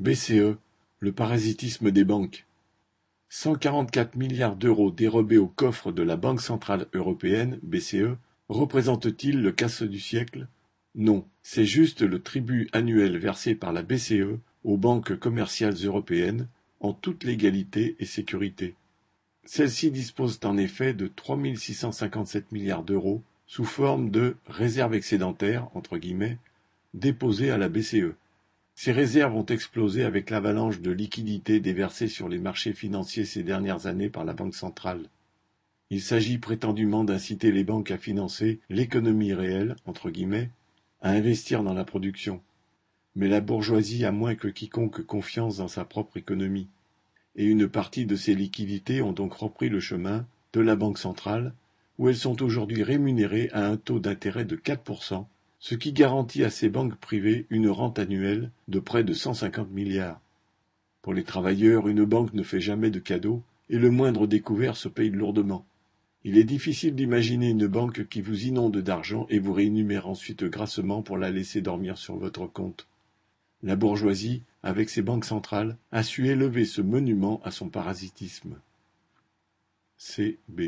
BCE, le parasitisme des banques. Cent quarante-quatre milliards d'euros dérobés au coffre de la Banque centrale européenne (BCE) représentent-ils le casse du siècle? Non, c'est juste le tribut annuel versé par la BCE aux banques commerciales européennes, en toute légalité et sécurité. Celles-ci disposent en effet de trois mille six cent cinquante-sept milliards d'euros sous forme de réserves excédentaires entre guillemets déposées à la BCE. Ces réserves ont explosé avec l'avalanche de liquidités déversées sur les marchés financiers ces dernières années par la Banque centrale. Il s'agit prétendument d'inciter les banques à financer l'économie réelle, entre guillemets, à investir dans la production. Mais la bourgeoisie a moins que quiconque confiance dans sa propre économie, et une partie de ces liquidités ont donc repris le chemin de la Banque centrale, où elles sont aujourd'hui rémunérées à un taux d'intérêt de 4%, ce qui garantit à ces banques privées une rente annuelle de près de 150 milliards. Pour les travailleurs, une banque ne fait jamais de cadeaux et le moindre découvert se paye lourdement. Il est difficile d'imaginer une banque qui vous inonde d'argent et vous rémunère ensuite grassement pour la laisser dormir sur votre compte. La bourgeoisie, avec ses banques centrales, a su élever ce monument à son parasitisme. C. B.